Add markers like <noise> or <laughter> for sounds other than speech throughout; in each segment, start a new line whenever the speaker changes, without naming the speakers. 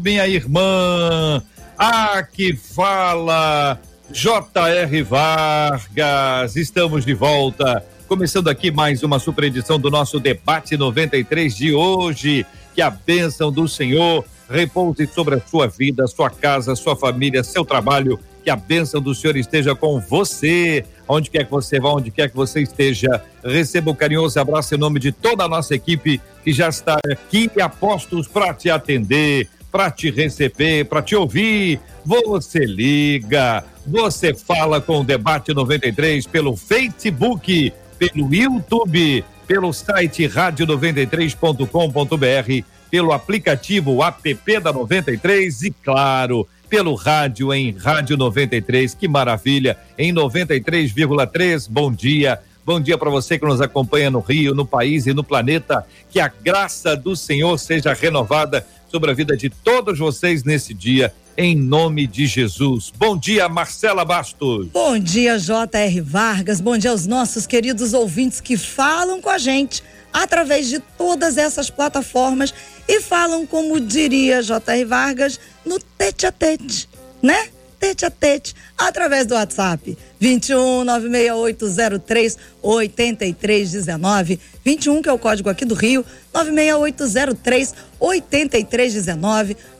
minha irmã. Aqui fala J.R. Vargas. Estamos de volta Começando aqui mais uma super edição do nosso debate 93 de hoje. Que a bênção do Senhor repouse sobre a sua vida, sua casa, sua família, seu trabalho. Que a bênção do Senhor esteja com você, onde quer que você vá, onde quer que você esteja. Receba um carinhoso abraço em nome de toda a nossa equipe que já está aqui e apostos para te atender, para te receber, para te ouvir. Você liga, você fala com o Debate 93 pelo Facebook pelo YouTube, pelo site rádio93.com.br, pelo aplicativo app da 93 e claro, pelo rádio em Rádio 93. Que maravilha! Em 93,3. Bom dia. Bom dia para você que nos acompanha no Rio, no país e no planeta. Que a graça do Senhor seja renovada sobre a vida de todos vocês nesse dia em nome de Jesus. Bom dia, Marcela Bastos.
Bom dia, J.R. Vargas. Bom dia aos nossos queridos ouvintes que falam com a gente através de todas essas plataformas e falam, como diria J.R. Vargas, no tete a tete, né? tete a tete através do WhatsApp 21 96803 8319 21 que é o código aqui do Rio 96803 8319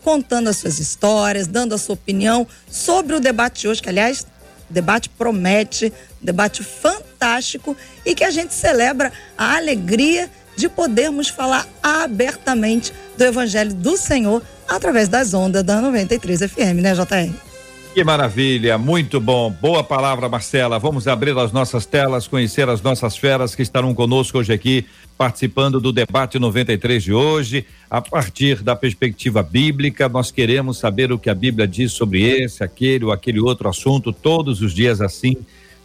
contando as suas histórias, dando a sua opinião sobre o debate de hoje, que aliás, o debate promete, um debate fantástico e que a gente celebra a alegria de podermos falar abertamente do evangelho do Senhor através das ondas da 93 FM, né, JR?
Que maravilha, muito bom. Boa palavra, Marcela. Vamos abrir as nossas telas, conhecer as nossas feras que estarão conosco hoje aqui, participando do debate 93 de hoje. A partir da perspectiva bíblica, nós queremos saber o que a Bíblia diz sobre esse, aquele ou aquele outro assunto, todos os dias assim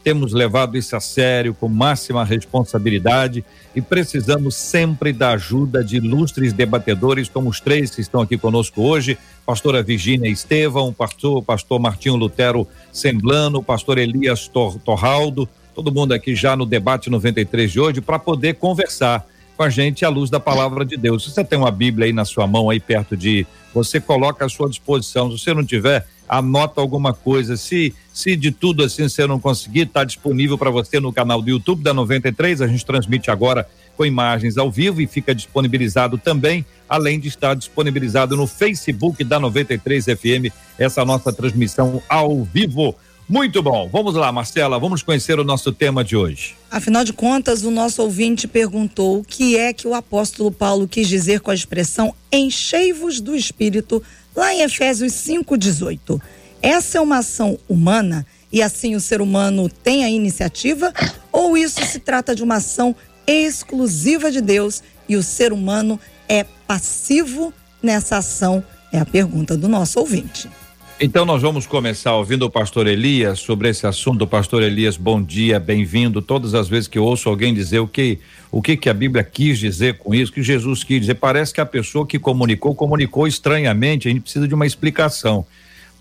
temos levado isso a sério, com máxima responsabilidade e precisamos sempre da ajuda de ilustres debatedores, como os três que estão aqui conosco hoje: pastora Virgínia Estevão, pastor, pastor Martinho Lutero Semblano, pastor Elias Tor, Torraldo, todo mundo aqui já no debate 93 de hoje, para poder conversar com a gente à luz da palavra de Deus. Se você tem uma Bíblia aí na sua mão, aí perto de você, coloca à sua disposição. Se você não tiver, anota alguma coisa. Se, se de tudo assim você não conseguir, está disponível para você no canal do YouTube da 93. A gente transmite agora com imagens ao vivo e fica disponibilizado também, além de estar disponibilizado no Facebook da 93 FM, essa nossa transmissão ao vivo. Muito bom. Vamos lá, Marcela, vamos conhecer o nosso tema de hoje.
Afinal de contas, o nosso ouvinte perguntou o que é que o apóstolo Paulo quis dizer com a expressão enchei-vos do espírito Lá em Efésios 5,18, essa é uma ação humana e assim o ser humano tem a iniciativa? Ou isso se trata de uma ação exclusiva de Deus e o ser humano é passivo nessa ação? É a pergunta do nosso ouvinte.
Então nós vamos começar ouvindo o pastor Elias sobre esse assunto. Pastor Elias, bom dia, bem-vindo. Todas as vezes que eu ouço alguém dizer o que o que que a Bíblia quis dizer com isso, que Jesus quis dizer, parece que a pessoa que comunicou comunicou estranhamente, a gente precisa de uma explicação.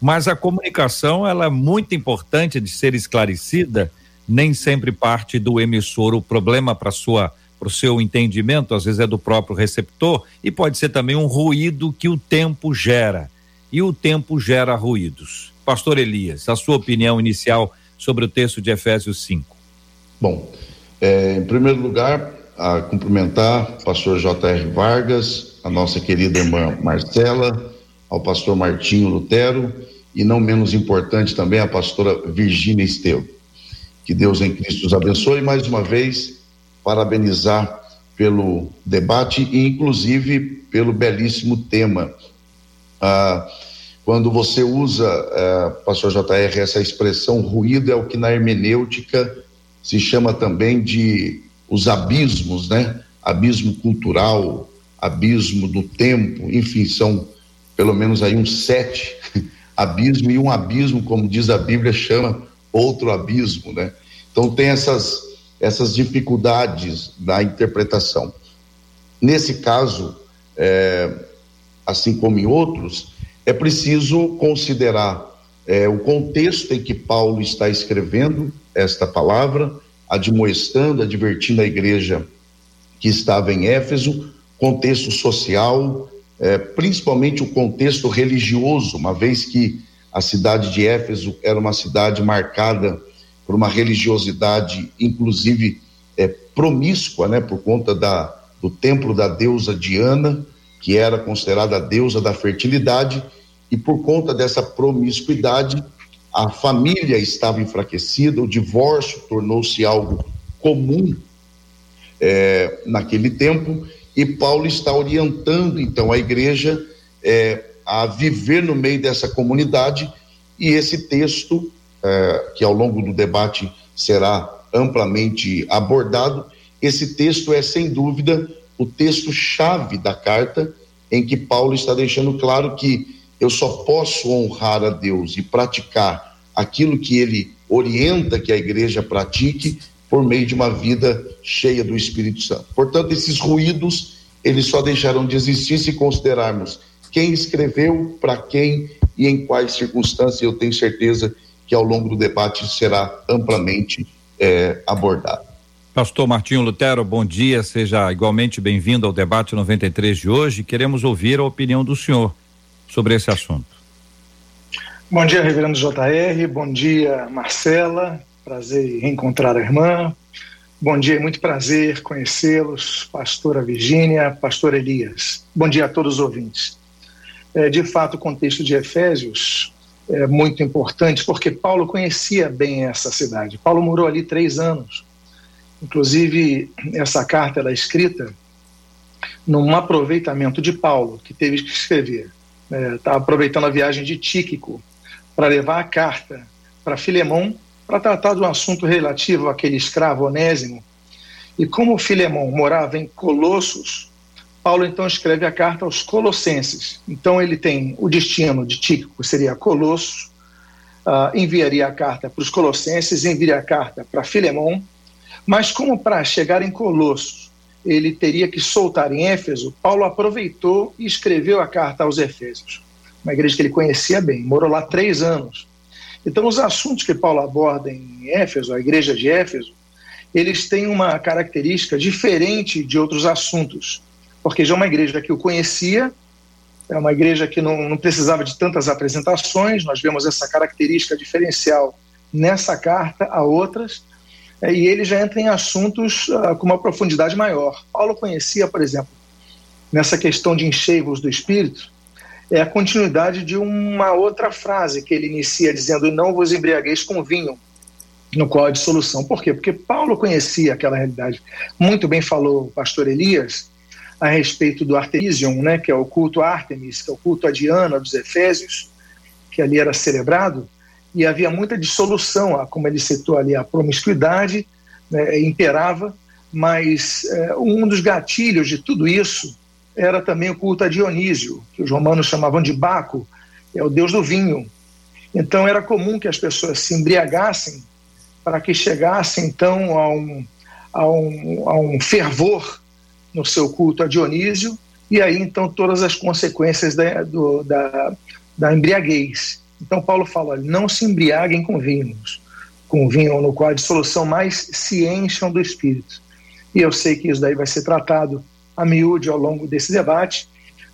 Mas a comunicação, ela é muito importante de ser esclarecida, nem sempre parte do emissor. O problema para sua para o seu entendimento, às vezes é do próprio receptor e pode ser também um ruído que o tempo gera e o tempo gera ruídos. Pastor Elias, a sua opinião inicial sobre o texto de Efésios 5.
Bom, é, em primeiro lugar, a cumprimentar o pastor J.R. Vargas, a nossa querida irmã Marcela, ao pastor Martinho Lutero e, não menos importante, também a pastora Virgínia Esteu. Que Deus em Cristo os abençoe mais uma vez, parabenizar pelo debate e, inclusive, pelo belíssimo tema. Ah, quando você usa, eh, pastor JR, essa expressão ruído é o que na hermenêutica se chama também de os abismos, né? Abismo cultural, abismo do tempo, enfim, são pelo menos aí uns sete <laughs> abismos, e um abismo, como diz a Bíblia, chama outro abismo, né? Então tem essas, essas dificuldades da interpretação. Nesse caso, é, assim como em outros, é preciso considerar é, o contexto em que Paulo está escrevendo esta palavra, admoestando, advertindo a igreja que estava em Éfeso, contexto social, é, principalmente o contexto religioso, uma vez que a cidade de Éfeso era uma cidade marcada por uma religiosidade, inclusive é, promíscua, né, por conta da, do templo da deusa Diana, que era considerada a deusa da fertilidade, e por conta dessa promiscuidade, a família estava enfraquecida, o divórcio tornou-se algo comum é, naquele tempo, e Paulo está orientando então a igreja é, a viver no meio dessa comunidade, e esse texto, é, que ao longo do debate será amplamente abordado, esse texto é sem dúvida o texto-chave da carta, em que Paulo está deixando claro que eu só posso honrar a Deus e praticar aquilo que ele orienta que a igreja pratique por meio de uma vida cheia do Espírito Santo. Portanto, esses ruídos, eles só deixarão de existir se considerarmos quem escreveu, para quem e em quais circunstâncias, eu tenho certeza que ao longo do debate será amplamente é, abordado.
Pastor Martinho Lutero, bom dia, seja igualmente bem-vindo ao debate 93 de hoje. Queremos ouvir a opinião do senhor sobre esse assunto.
Bom dia, Reverendo JR, bom dia, Marcela, prazer em reencontrar a irmã. Bom dia, muito prazer conhecê-los, pastora Virgínia, pastor Elias. Bom dia a todos os ouvintes. É, de fato, o contexto de Efésios é muito importante porque Paulo conhecia bem essa cidade. Paulo morou ali três anos Inclusive, essa carta ela é escrita num aproveitamento de Paulo, que teve que escrever. Estava é, tá aproveitando a viagem de Tíquico para levar a carta para Filemão para tratar de um assunto relativo àquele escravo onésimo. E como Filemão morava em Colossos, Paulo então escreve a carta aos Colossenses. Então ele tem o destino de Tíquico, seria Colossos, uh, enviaria a carta para os Colossenses, enviaria a carta para Filemão, mas como para chegar em Colossos ele teria que soltar em Éfeso, Paulo aproveitou e escreveu a carta aos Efésios, uma igreja que ele conhecia bem, morou lá três anos. Então, os assuntos que Paulo aborda em Éfeso, a igreja de Éfeso, eles têm uma característica diferente de outros assuntos, porque já é uma igreja que o conhecia, é uma igreja que não, não precisava de tantas apresentações, nós vemos essa característica diferencial nessa carta a outras, e ele já entra em assuntos uh, com uma profundidade maior. Paulo conhecia, por exemplo, nessa questão de encheivos do espírito, é a continuidade de uma outra frase que ele inicia dizendo: Não vos embriagueis com vinho, no qual há dissolução. Por quê? Porque Paulo conhecia aquela realidade. Muito bem falou o pastor Elias a respeito do Artemision, né, que é o culto a Artemis, que é o culto a Diana dos Efésios, que ali era celebrado e havia muita dissolução, como ele citou ali, a promiscuidade né, imperava, mas é, um dos gatilhos de tudo isso era também o culto a Dionísio, que os romanos chamavam de Baco, é o deus do vinho. Então era comum que as pessoas se embriagassem para que chegassem então a um, a um, a um fervor no seu culto a Dionísio, e aí então todas as consequências da, do, da, da embriaguez. Então Paulo fala: não se embriaguem com vinhos, com vinho no qual a dissolução mais se encham do espírito. E eu sei que isso daí vai ser tratado a miúde ao longo desse debate,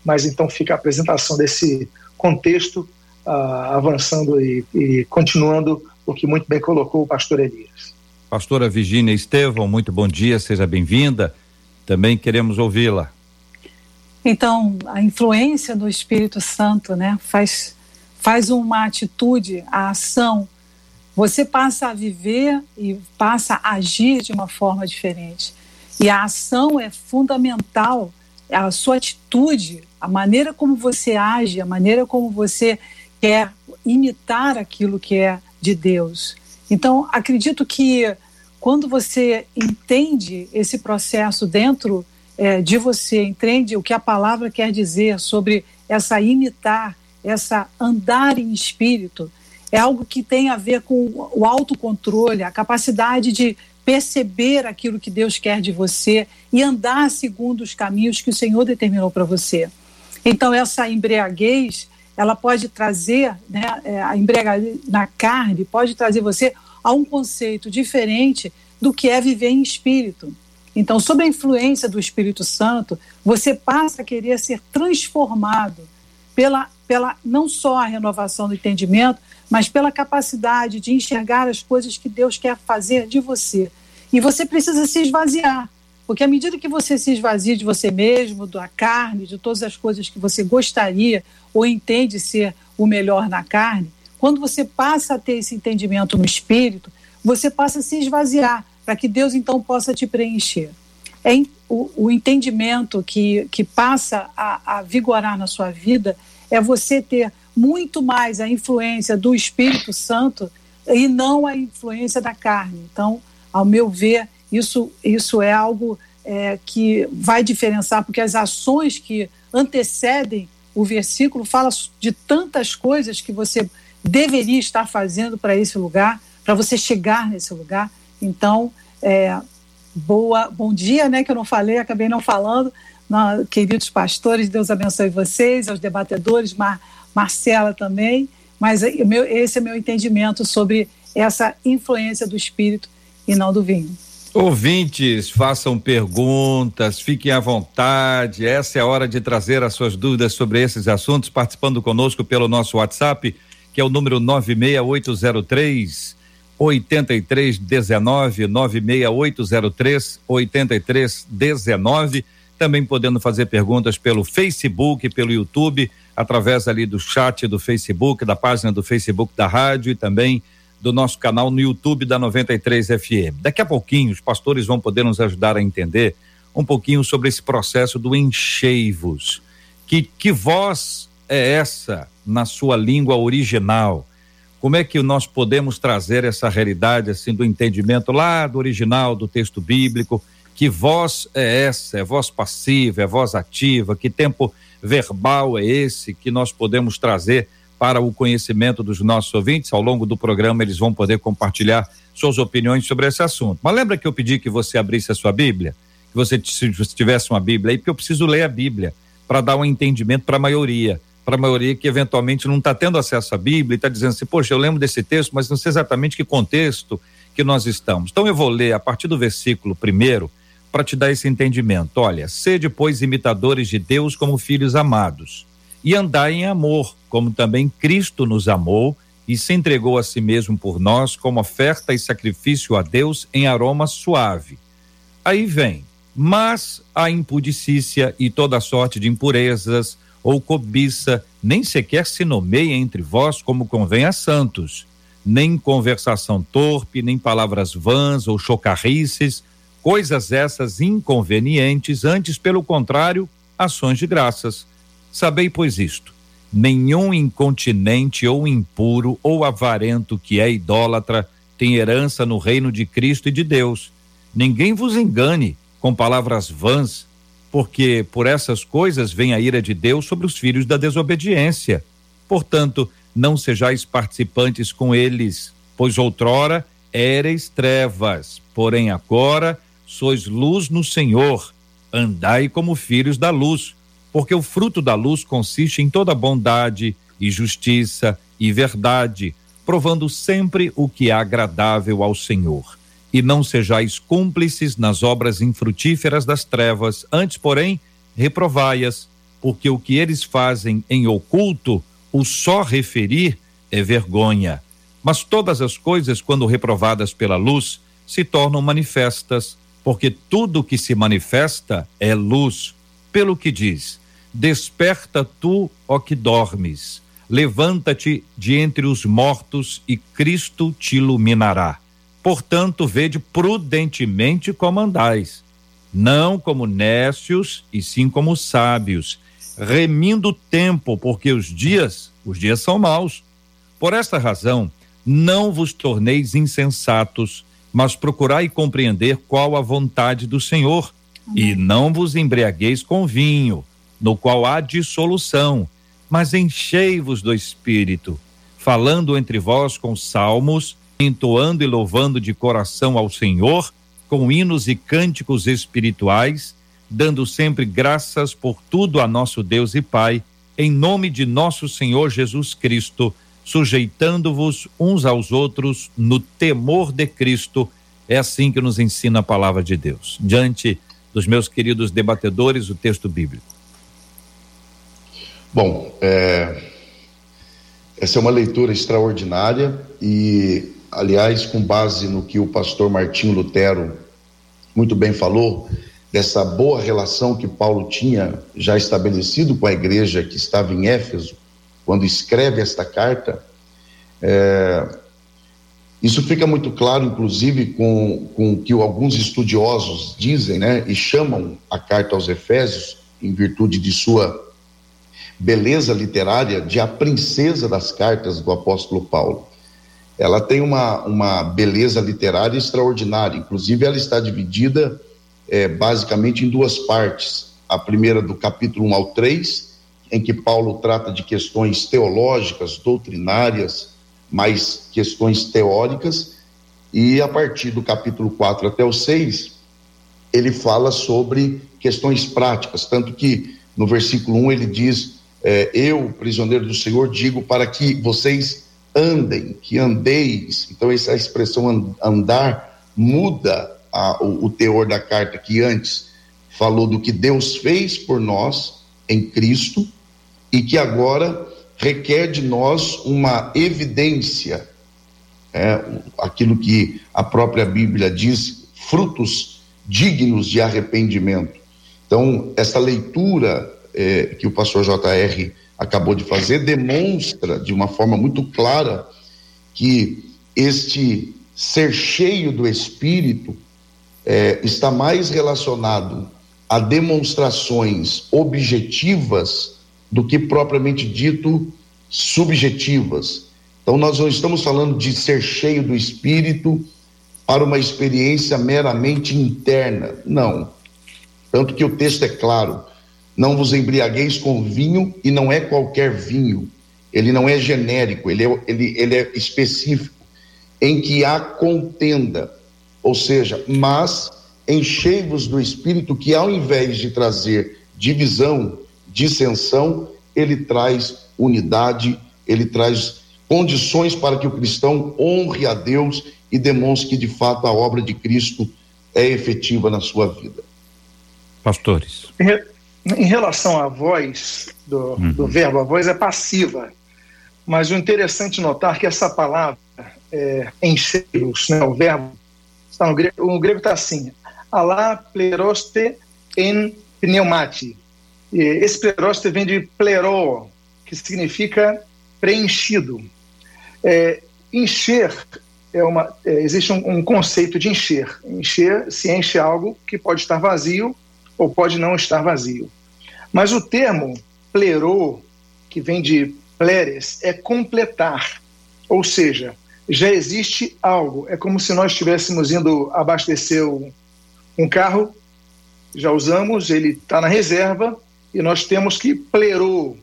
mas então fica a apresentação desse contexto uh, avançando e, e continuando o que muito bem colocou o pastor Elias.
Pastora Virginia Estevão, muito bom dia, seja bem-vinda. Também queremos ouvi-la.
Então, a influência do Espírito Santo, né, faz faz uma atitude, a ação, você passa a viver e passa a agir de uma forma diferente. E a ação é fundamental, a sua atitude, a maneira como você age, a maneira como você quer imitar aquilo que é de Deus. Então, acredito que quando você entende esse processo dentro é, de você, entende o que a palavra quer dizer sobre essa imitar, essa andar em espírito, é algo que tem a ver com o autocontrole, a capacidade de perceber aquilo que Deus quer de você e andar segundo os caminhos que o Senhor determinou para você. Então, essa embriaguez, ela pode trazer, né, é, a embriaguez na carne, pode trazer você a um conceito diferente do que é viver em espírito. Então, sob a influência do Espírito Santo, você passa a querer ser transformado pela, pela não só a renovação do entendimento, mas pela capacidade de enxergar as coisas que Deus quer fazer de você. E você precisa se esvaziar, porque à medida que você se esvazia de você mesmo, da carne, de todas as coisas que você gostaria ou entende ser o melhor na carne, quando você passa a ter esse entendimento no espírito, você passa a se esvaziar para que Deus então possa te preencher. É o, o entendimento que, que passa a, a vigorar na sua vida é você ter muito mais a influência do Espírito Santo e não a influência da carne. Então, ao meu ver, isso, isso é algo é, que vai diferenciar, porque as ações que antecedem o versículo falam de tantas coisas que você deveria estar fazendo para esse lugar, para você chegar nesse lugar. Então, é, boa, bom dia, né? Que eu não falei, acabei não falando. Na, queridos pastores, Deus abençoe vocês, aos debatedores, Mar, Marcela também. Mas meu, esse é meu entendimento sobre essa influência do espírito e não do vinho.
Ouvintes, façam perguntas, fiquem à vontade. Essa é a hora de trazer as suas dúvidas sobre esses assuntos, participando conosco pelo nosso WhatsApp, que é o número 96803 8319 96803 8319. Também podendo fazer perguntas pelo Facebook, pelo YouTube, através ali do chat do Facebook, da página do Facebook da rádio e também do nosso canal no YouTube da 93 FM. Daqui a pouquinho os pastores vão poder nos ajudar a entender um pouquinho sobre esse processo do encheivos. Que que voz é essa na sua língua original? Como é que nós podemos trazer essa realidade assim do entendimento lá do original do texto bíblico? Que voz é essa? É voz passiva, é voz ativa? Que tempo verbal é esse que nós podemos trazer para o conhecimento dos nossos ouvintes? Ao longo do programa eles vão poder compartilhar suas opiniões sobre esse assunto. Mas lembra que eu pedi que você abrisse a sua Bíblia? Que você tivesse uma Bíblia aí, porque eu preciso ler a Bíblia para dar um entendimento para a maioria para a maioria que eventualmente não está tendo acesso à Bíblia e está dizendo assim, poxa, eu lembro desse texto, mas não sei exatamente que contexto que nós estamos. Então eu vou ler a partir do versículo primeiro para te dar esse entendimento. Olha, sede, pois, imitadores de Deus como filhos amados, e andai em amor, como também Cristo nos amou e se entregou a si mesmo por nós como oferta e sacrifício a Deus em aroma suave. Aí vem, mas a impudicícia e toda sorte de impurezas, ou cobiça, nem sequer se nomeia entre vós como convém a santos, nem conversação torpe, nem palavras vãs ou chocarrices, coisas essas inconvenientes, antes, pelo contrário, ações de graças. Sabei, pois, isto: nenhum incontinente ou impuro ou avarento que é idólatra tem herança no reino de Cristo e de Deus. Ninguém vos engane com palavras vãs porque por essas coisas vem a ira de Deus sobre os filhos da desobediência. Portanto, não sejais participantes com eles, pois outrora éreis trevas, porém agora sois luz no Senhor. Andai como filhos da luz, porque o fruto da luz consiste em toda bondade e justiça e verdade, provando sempre o que é agradável ao Senhor e não sejais cúmplices nas obras infrutíferas das trevas, antes, porém, reprovai-as, porque o que eles fazem em oculto, o só referir é vergonha. Mas todas as coisas, quando reprovadas pela luz, se tornam manifestas, porque tudo que se manifesta é luz. Pelo que diz: Desperta tu, ó que dormes, levanta-te de entre os mortos e Cristo te iluminará. Portanto, vede prudentemente como andais, não como nécios, e sim como sábios, remindo o tempo, porque os dias, os dias são maus. Por esta razão, não vos torneis insensatos, mas procurai compreender qual a vontade do Senhor, e não vos embriagueis com vinho, no qual há dissolução, mas enchei-vos do Espírito, falando entre vós com salmos, entoando e louvando de coração ao Senhor, com hinos e cânticos espirituais, dando sempre graças por tudo a nosso Deus e Pai, em nome de nosso Senhor Jesus Cristo, sujeitando-vos uns aos outros no temor de Cristo. É assim que nos ensina a palavra de Deus. Diante dos meus queridos debatedores, o texto bíblico.
Bom, é, essa é uma leitura extraordinária e, aliás, com base no que o pastor Martinho Lutero muito bem falou, dessa boa relação que Paulo tinha já estabelecido com a igreja que estava em Éfeso, quando escreve esta carta, é, isso fica muito claro, inclusive, com, com o que alguns estudiosos dizem, né, e chamam a carta aos Efésios, em virtude de sua beleza literária de a princesa das cartas do apóstolo Paulo. Ela tem uma, uma beleza literária extraordinária, inclusive ela está dividida é, basicamente em duas partes. A primeira do capítulo 1 ao 3, em que Paulo trata de questões teológicas, doutrinárias, mais questões teóricas, e a partir do capítulo 4 até o 6, ele fala sobre questões práticas, tanto que no versículo 1 ele diz é, eu, prisioneiro do Senhor, digo para que vocês andem, que andeis. Então, essa expressão andar muda a, o, o teor da carta, que antes falou do que Deus fez por nós em Cristo e que agora requer de nós uma evidência, é, aquilo que a própria Bíblia diz, frutos dignos de arrependimento. Então, essa leitura é, que o pastor JR acabou de fazer demonstra de uma forma muito clara que este ser cheio do Espírito é, está mais relacionado a demonstrações objetivas do que propriamente dito subjetivas. Então, nós não estamos falando de ser cheio do Espírito para uma experiência meramente interna. Não. Tanto que o texto é claro: não vos embriagueis com vinho, e não é qualquer vinho. Ele não é genérico, ele é, ele, ele é específico, em que há contenda. Ou seja, mas enchei-vos do Espírito, que ao invés de trazer divisão, dissensão, ele traz unidade, ele traz condições para que o cristão honre a Deus e demonstre que de fato a obra de Cristo é efetiva na sua vida.
Pastores.
Em relação à voz, do, uhum. do verbo, a voz é passiva. Mas o interessante notar que essa palavra, é, né, o verbo, está no grego, o grego está assim, alá pleroste en pneumati. Esse pleroste vem de plero, que significa preenchido. É, encher é uma, é, existe um, um, conceito de encher. Encher se enche algo que pode estar vazio ou pode não estar vazio. Mas o termo plerô, que vem de pleres, é completar. Ou seja, já existe algo. É como se nós estivéssemos indo abastecer um carro, já usamos, ele está na reserva e nós temos que plerou,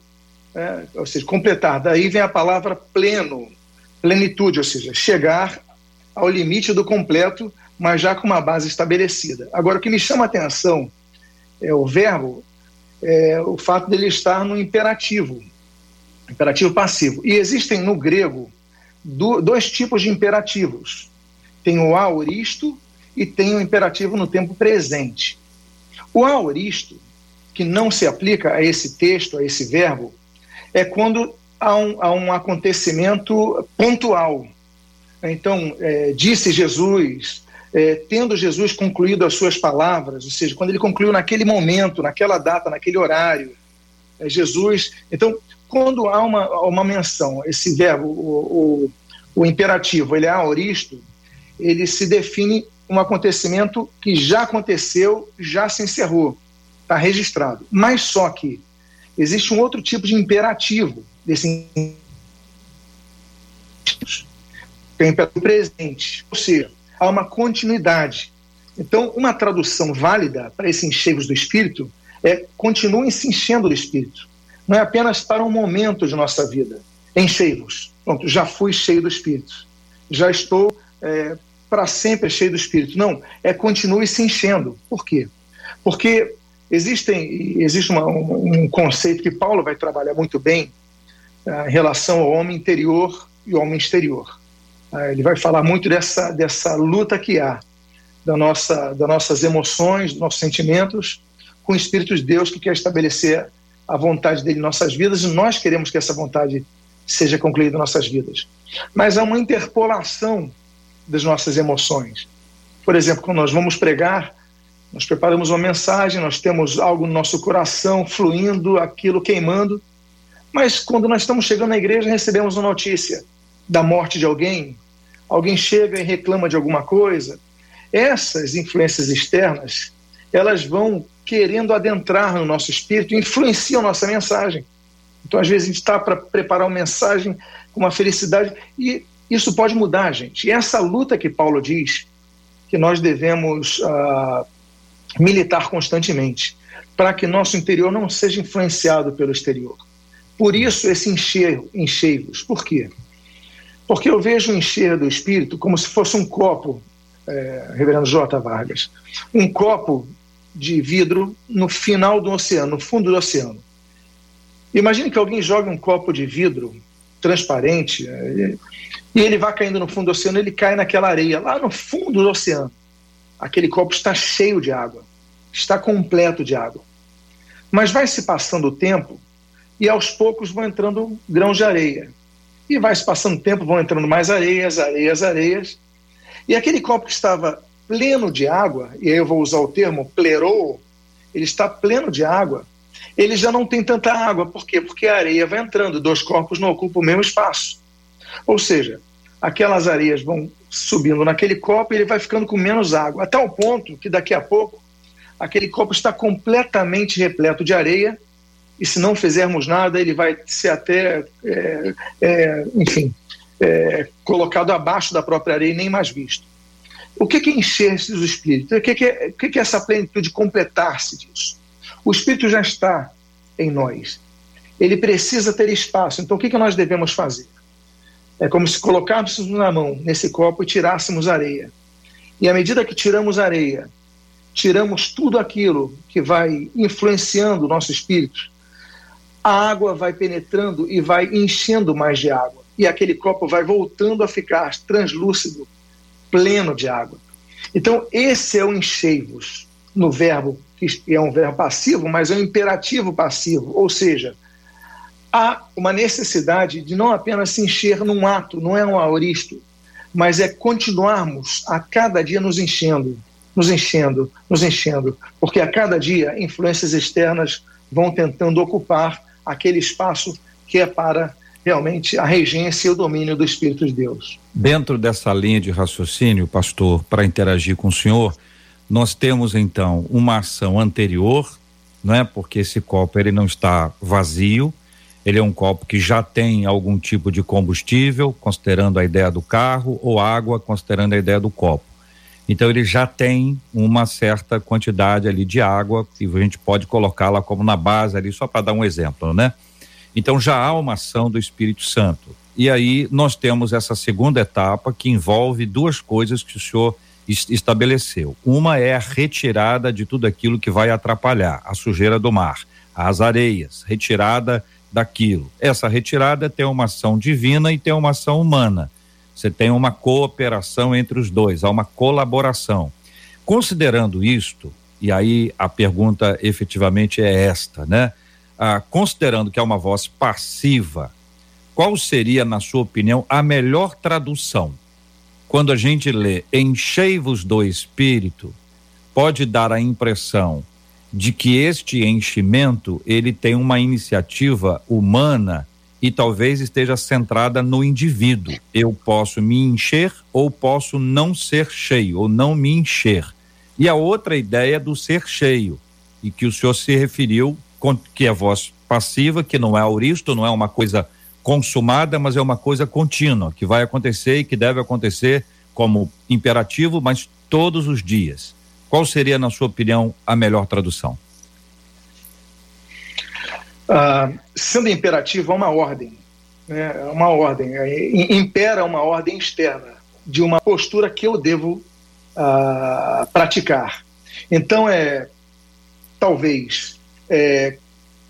né? ou seja, completar. Daí vem a palavra pleno, plenitude, ou seja, chegar ao limite do completo, mas já com uma base estabelecida. Agora, o que me chama a atenção é, o verbo, é, o fato dele estar no imperativo, imperativo passivo. E existem no grego do, dois tipos de imperativos. Tem o auristo e tem o imperativo no tempo presente. O auristo, que não se aplica a esse texto, a esse verbo, é quando há um, há um acontecimento pontual. Então, é, disse Jesus, é, tendo Jesus concluído as suas palavras, ou seja, quando ele concluiu naquele momento, naquela data, naquele horário, é, Jesus. Então, quando há uma, uma menção, esse verbo, o, o, o imperativo, ele é aoristo, ele se define um acontecimento que já aconteceu, já se encerrou, está registrado. Mas só que existe um outro tipo de imperativo desse que o imperativo presente, ou seja, há uma continuidade. Então, uma tradução válida para esses encheios do Espírito é continuem se enchendo do Espírito. não é apenas para um momento de nossa vida. Enchei-vos. Pronto, já fui cheio do Espírito. Já estou é, para sempre cheio do Espírito. Não, é continue se enchendo. Por quê? Porque existem, existe uma, um, um, conceito que Paulo vai trabalhar muito bem uh, em relação ao homem interior e ao homem exterior. Uh, ele vai falar muito dessa, dessa luta que há da nossa, das nossas emoções, dos nossos sentimentos, com o Espírito de Deus que quer estabelecer a vontade dele em nossas vidas e nós queremos que essa vontade seja concluída em nossas vidas. Mas há uma interpolação das nossas emoções. Por exemplo, quando nós vamos pregar, nós preparamos uma mensagem, nós temos algo no nosso coração fluindo, aquilo queimando, mas quando nós estamos chegando na igreja, recebemos uma notícia da morte de alguém, alguém chega e reclama de alguma coisa, essas influências externas, elas vão querendo adentrar no nosso espírito influenciam nossa mensagem. Então, às vezes, a gente está para preparar uma mensagem com uma felicidade e isso pode mudar, gente. E essa luta que Paulo diz que nós devemos uh, militar constantemente para que nosso interior não seja influenciado pelo exterior. Por isso, esse encher, encher-vos. Por quê? Porque eu vejo o encher do espírito como se fosse um copo é, reverendo J. Vargas, um copo de vidro no final do oceano, no fundo do oceano. Imagine que alguém jogue um copo de vidro transparente é, e ele vai caindo no fundo do oceano, ele cai naquela areia, lá no fundo do oceano. Aquele copo está cheio de água, está completo de água. Mas vai se passando o tempo e aos poucos vão entrando grãos de areia. E vai se passando tempo, vão entrando mais areias, areias, areias. E aquele copo que estava pleno de água, e aí eu vou usar o termo plerou, ele está pleno de água, ele já não tem tanta água. Por quê? Porque a areia vai entrando, dois corpos não ocupam o mesmo espaço. Ou seja, aquelas areias vão subindo naquele copo e ele vai ficando com menos água, até o ponto que daqui a pouco aquele copo está completamente repleto de areia e se não fizermos nada ele vai ser até, é, é, enfim, é, colocado abaixo da própria areia e nem mais visto. O que é encher-se do Espírito? O que é, o que é essa plenitude completar-se disso? O Espírito já está em nós. Ele precisa ter espaço. Então, o que, que nós devemos fazer? É como se colocássemos na mão nesse copo e tirássemos areia. E à medida que tiramos areia, tiramos tudo aquilo que vai influenciando o nosso espírito, a água vai penetrando e vai enchendo mais de água. E aquele copo vai voltando a ficar translúcido, pleno de água. Então, esse é o enchei-vos, no verbo, que é um verbo passivo, mas é um imperativo passivo, ou seja, há uma necessidade de não apenas se encher num ato, não é um auristo, mas é continuarmos a cada dia nos enchendo, nos enchendo, nos enchendo, porque a cada dia influências externas vão tentando ocupar aquele espaço que é para realmente a regência e o domínio do Espírito de Deus.
Dentro dessa linha de raciocínio, pastor, para interagir com o senhor, nós temos então uma ação anterior, não é? Porque esse copo ele não está vazio, ele é um copo que já tem algum tipo de combustível, considerando a ideia do carro, ou água, considerando a ideia do copo. Então ele já tem uma certa quantidade ali de água e a gente pode colocá-la como na base ali, só para dar um exemplo, né? Então já há uma ação do Espírito Santo. E aí nós temos essa segunda etapa que envolve duas coisas que o senhor estabeleceu. Uma é a retirada de tudo aquilo que vai atrapalhar, a sujeira do mar, as areias, retirada daquilo. Essa retirada tem uma ação divina e tem uma ação humana. Você tem uma cooperação entre os dois, há uma colaboração. Considerando isto, e aí a pergunta efetivamente é esta, né? ah, considerando que é uma voz passiva, qual seria, na sua opinião, a melhor tradução? Quando a gente lê enchei-vos do Espírito, pode dar a impressão de que este enchimento ele tem uma iniciativa humana e talvez esteja centrada no indivíduo. Eu posso me encher ou posso não ser cheio ou não me encher. E a outra ideia do ser cheio, e que o senhor se referiu que é voz passiva, que não é auristo, não é uma coisa consumada, mas é uma coisa contínua, que vai acontecer e que deve acontecer como imperativo, mas todos os dias. Qual seria, na sua opinião, a melhor tradução?
Ah, sendo imperativo, há uma ordem, né? uma ordem, é, impera uma ordem externa de uma postura que eu devo ah, praticar. Então, é talvez é,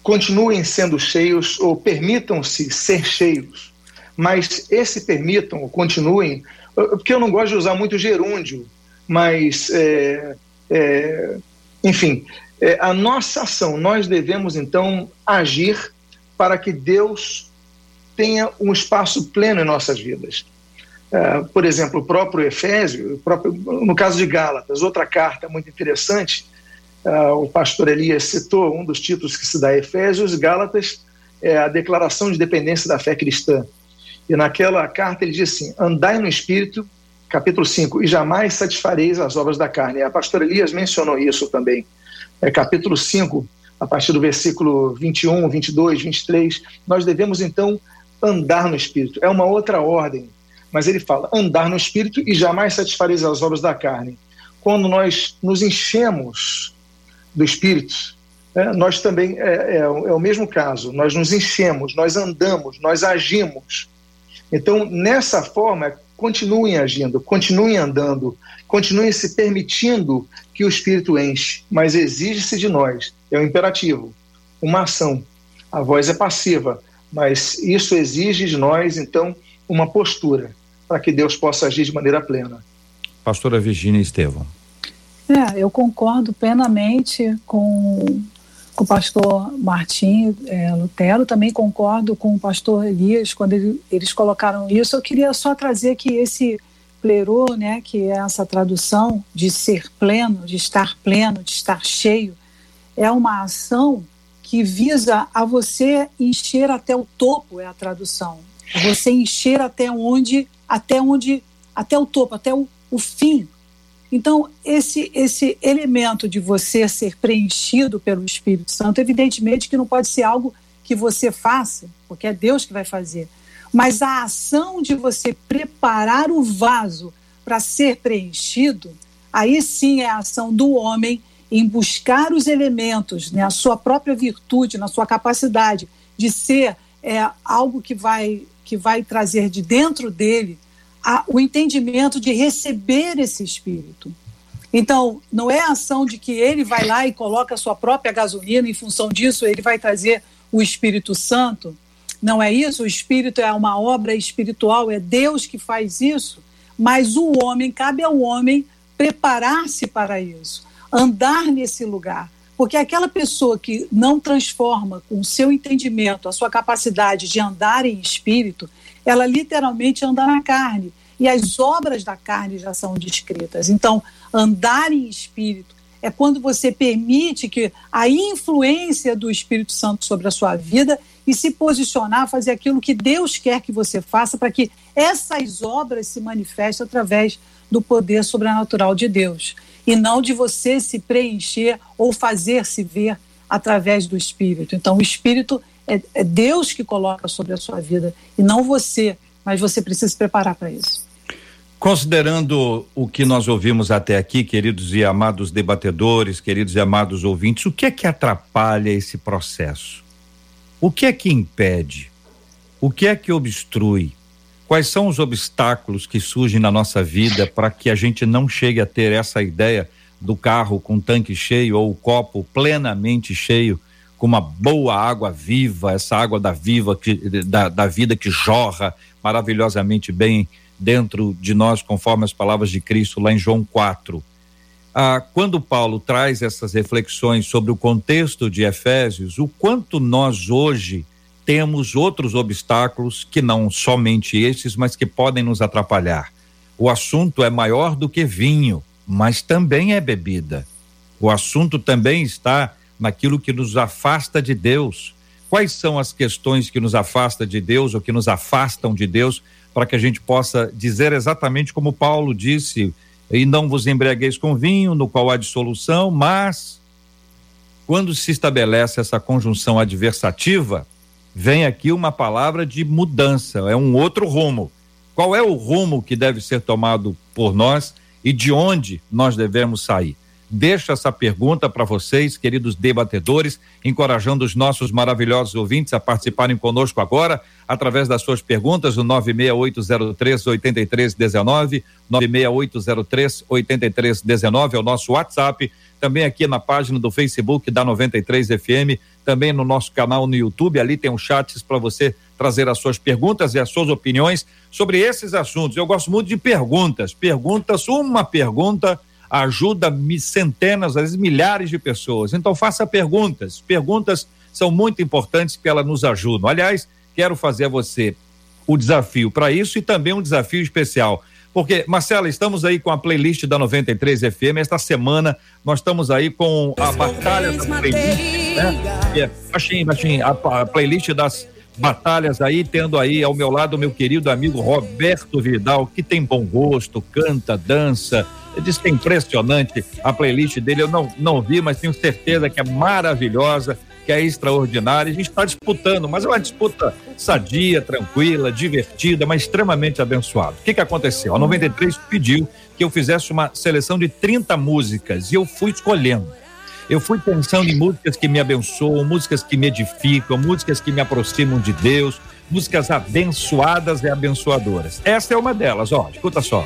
continuem sendo cheios ou permitam-se ser cheios, mas esse permitam ou continuem, porque eu não gosto de usar muito gerúndio, mas, é, é, enfim, é, a nossa ação, nós devemos então agir para que Deus tenha um espaço pleno em nossas vidas. É, por exemplo, o próprio Efésio, o próprio, no caso de Gálatas, outra carta muito interessante, uh, o pastor Elias citou um dos títulos que se dá a Efésios, Gálatas, é a declaração de dependência da fé cristã. E naquela carta ele diz assim: andai no espírito, capítulo 5, e jamais satisfareis as obras da carne. A pastora Elias mencionou isso também. É, capítulo 5, a partir do versículo 21, 22, 23, nós devemos então andar no espírito. É uma outra ordem, mas ele fala andar no espírito e jamais satisfareis as obras da carne. Quando nós nos enchemos do Espírito, é, nós também é, é, é, o mesmo caso. Nós nos enchemos, nós andamos, nós agimos. Então, nessa forma, continuem agindo, continuem andando, continuem se permitindo que o Espírito enche, mas exige-se de nós, é um imperativo, uma ação. A voz é passiva, mas isso exige de nós, então, uma postura para que Deus possa agir de maneira plena.
Pastora Virginia Estevão.
É, eu concordo plenamente com, com o pastor Martim é, Lutero, também concordo com o pastor Elias quando ele, eles colocaram isso. Eu queria só trazer que esse plerô, né, que é essa tradução de ser pleno, de estar pleno, de estar cheio, é uma ação que visa a você encher até o topo, é a tradução. Você encher até onde, até onde, até o topo, até o, o fim então, esse, esse elemento de você ser preenchido pelo Espírito Santo, evidentemente que não pode ser algo que você faça, porque é Deus que vai fazer, mas a ação de você preparar o vaso para ser preenchido, aí sim é a ação do homem em buscar os elementos, né, a sua própria virtude, na sua capacidade de ser é, algo que vai, que vai trazer de dentro dele a, o entendimento de receber esse espírito. Então, não é a ação de que ele vai lá e coloca a sua própria gasolina, em função disso ele vai trazer o Espírito Santo. Não é isso, o Espírito é uma obra espiritual, é Deus que faz isso, mas o homem, cabe ao homem preparar-se para isso, andar nesse lugar. Porque aquela pessoa que não transforma com o seu entendimento, a sua capacidade de andar em espírito, ela literalmente anda na carne. E as obras da carne já são descritas. Então, andar em espírito é quando você permite que a influência do Espírito Santo sobre a sua vida e se posicionar, fazer aquilo que Deus quer que você faça para que essas obras se manifestem através do poder sobrenatural de Deus e não de você se preencher ou fazer se ver através do Espírito. Então, o Espírito é, é Deus que coloca sobre a sua vida e não você, mas você precisa se preparar para isso.
Considerando o que nós ouvimos até aqui, queridos e amados debatedores, queridos e amados ouvintes, o que é que atrapalha esse processo? O que é que impede? O que é que obstrui? Quais são os obstáculos que surgem na nossa vida para que a gente não chegue a ter essa ideia do carro com tanque cheio ou o copo plenamente cheio com uma boa água viva, essa água da viva que, da, da vida que jorra maravilhosamente bem dentro de nós, conforme as palavras de Cristo lá em João 4. Ah, quando Paulo traz essas reflexões sobre o contexto de Efésios, o quanto nós hoje temos outros obstáculos que não somente esses, mas que podem nos atrapalhar. O assunto é maior do que vinho, mas também é bebida. O assunto também está naquilo que nos afasta de Deus. Quais são as questões que nos afastam de Deus ou que nos afastam de Deus, para que a gente possa dizer exatamente como Paulo disse: e não vos embriagueis com vinho, no qual há dissolução, mas quando se estabelece essa conjunção adversativa, vem aqui uma palavra de mudança, é um outro rumo. Qual é o rumo que deve ser tomado por nós e de onde nós devemos sair? Deixa essa pergunta para vocês, queridos debatedores, encorajando os nossos maravilhosos ouvintes a participarem conosco agora, através das suas perguntas, no 96803 8319, 96803 8319 é o nosso WhatsApp, também aqui na página do Facebook da 93 FM, também no nosso canal no YouTube, ali tem um chats para você trazer as suas perguntas e as suas opiniões sobre esses assuntos. Eu gosto muito de perguntas, perguntas, uma pergunta ajuda centenas, às vezes milhares de pessoas. Então faça perguntas. Perguntas são muito importantes porque elas nos ajudam. Aliás, quero fazer a você o desafio para isso e também um desafio especial. Porque, Marcela, estamos aí com a playlist da 93 FM. Esta semana nós estamos aí com a Batalha da Playlist, né? É, baixinho, baixinho, a, a playlist das batalhas aí, tendo aí ao meu lado o meu querido amigo Roberto Vidal, que tem bom gosto, canta, dança, Diz que é impressionante a playlist dele. Eu não, não vi, mas tenho certeza que é maravilhosa, que é extraordinária. A gente está disputando, mas é uma disputa sadia, tranquila, divertida, mas extremamente abençoada. O que, que aconteceu? A 93 pediu que eu fizesse uma seleção de 30 músicas e eu fui escolhendo. Eu fui pensando em músicas que me abençoam, músicas que me edificam, músicas que me aproximam de Deus, músicas abençoadas e abençoadoras. Essa é uma delas, ó, escuta só.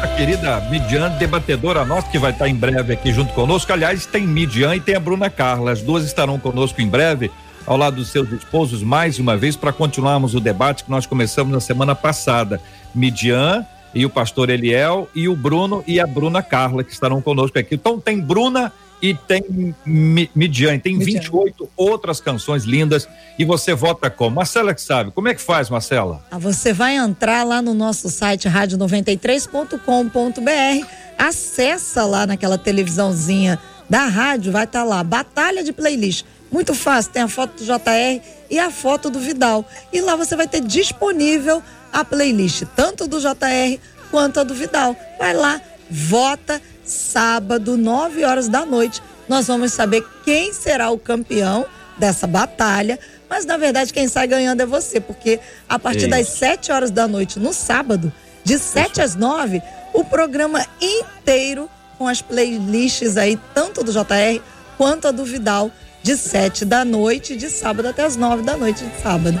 Nossa querida Midian, debatedora nossa, que vai estar em breve aqui junto conosco. Aliás, tem Midian e tem a Bruna Carla. As duas estarão conosco em breve, ao lado dos seus esposos, mais uma vez, para continuarmos o debate que nós começamos na semana passada. Midian e o pastor Eliel e o Bruno e a Bruna Carla, que estarão conosco aqui. Então tem Bruna e tem Midian, tem Midian. 28 outras canções lindas e você vota como? Marcela que sabe, como é que faz, Marcela?
Ah, você vai entrar lá no nosso site rádio93.com.br, acessa lá naquela televisãozinha da rádio, vai estar tá lá, batalha de playlist. Muito fácil, tem a foto do JR e a foto do Vidal. E lá você vai ter disponível a playlist, tanto do JR quanto a do Vidal. Vai lá, vota sábado, 9 horas da noite, nós vamos saber quem será o campeão dessa batalha. Mas na verdade, quem sai ganhando é você, porque a partir Isso. das 7 horas da noite no sábado, de 7 Isso. às 9, o programa inteiro com as playlists aí, tanto do JR quanto a do Vidal, de 7 da noite, de sábado até as 9 da noite de sábado.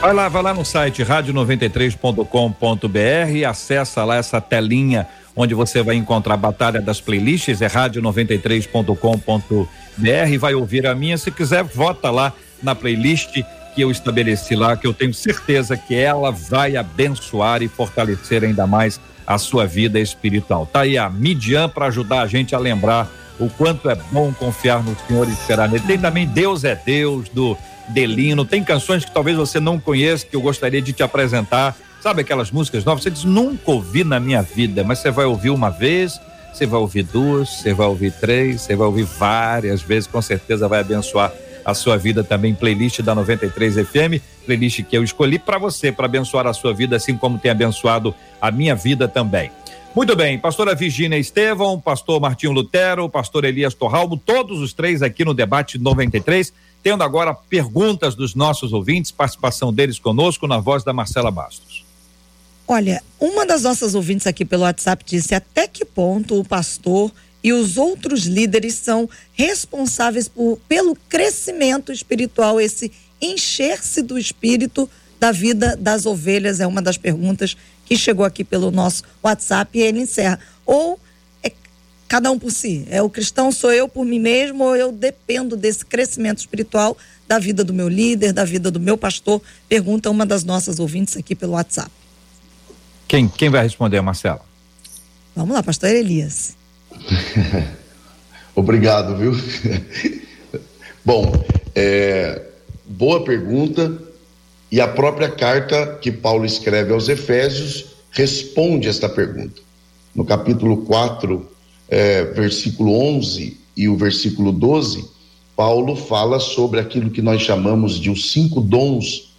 Vai lá, vai lá no site rádio93.com.br, acessa lá essa telinha onde você vai encontrar a Batalha das Playlists, é rádio93.com.br, vai ouvir a minha. Se quiser, vota lá na playlist que eu estabeleci lá, que eu tenho certeza que ela vai abençoar e fortalecer ainda mais a sua vida espiritual. Tá aí a Midian para ajudar a gente a lembrar o quanto é bom confiar no Senhor e esperar nele. Tem também Deus é Deus do Delino. Tem canções que talvez você não conheça que eu gostaria de te apresentar Sabe aquelas músicas novas? Você diz, nunca ouvi na minha vida, mas você vai ouvir uma vez, você vai ouvir duas, você vai ouvir três, você vai ouvir várias vezes, com certeza vai abençoar a sua vida também. Playlist da 93 FM, playlist que eu escolhi para você, para abençoar a sua vida, assim como tem abençoado a minha vida também. Muito bem, pastora Virginia Estevão, pastor Martinho Lutero, pastor Elias Torralbo, todos os três aqui no debate 93, tendo agora perguntas dos nossos ouvintes, participação deles conosco na voz da Marcela Bastos.
Olha, uma das nossas ouvintes aqui pelo WhatsApp disse até que ponto o pastor e os outros líderes são responsáveis por, pelo crescimento espiritual, esse encher-se do espírito da vida das ovelhas, é uma das perguntas que chegou aqui pelo nosso WhatsApp e ele encerra. Ou é cada um por si, é o cristão sou eu por mim mesmo ou eu dependo desse crescimento espiritual da vida do meu líder, da vida do meu pastor? Pergunta uma das nossas ouvintes aqui pelo WhatsApp.
Quem, quem vai responder, Marcela?
Vamos lá, pastor Elias. <laughs>
Obrigado, viu? <laughs> Bom, é, boa pergunta. E a própria carta que Paulo escreve aos Efésios responde esta pergunta. No capítulo 4, é, versículo 11 e o versículo 12, Paulo fala sobre aquilo que nós chamamos de os cinco dons